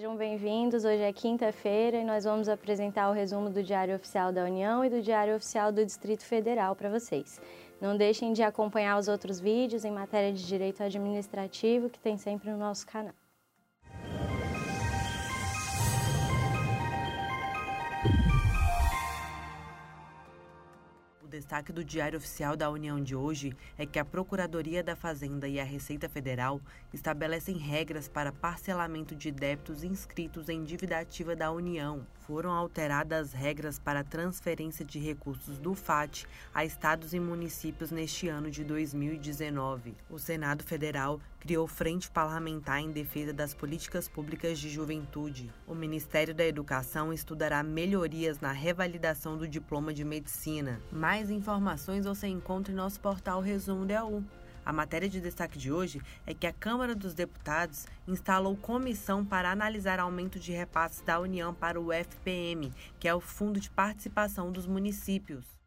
Sejam bem-vindos. Hoje é quinta-feira e nós vamos apresentar o resumo do Diário Oficial da União e do Diário Oficial do Distrito Federal para vocês. Não deixem de acompanhar os outros vídeos em matéria de direito administrativo que tem sempre no nosso canal. Destaque do Diário Oficial da União de hoje é que a Procuradoria da Fazenda e a Receita Federal estabelecem regras para parcelamento de débitos inscritos em dívida ativa da União. Foram alteradas as regras para transferência de recursos do FAT a estados e municípios neste ano de 2019. O Senado Federal criou frente parlamentar em defesa das políticas públicas de juventude. O Ministério da Educação estudará melhorias na revalidação do diploma de medicina. Mais mais informações você encontra em nosso portal Resumo DAU. A matéria de destaque de hoje é que a Câmara dos Deputados instalou comissão para analisar aumento de repasses da União para o FPM, que é o Fundo de Participação dos Municípios.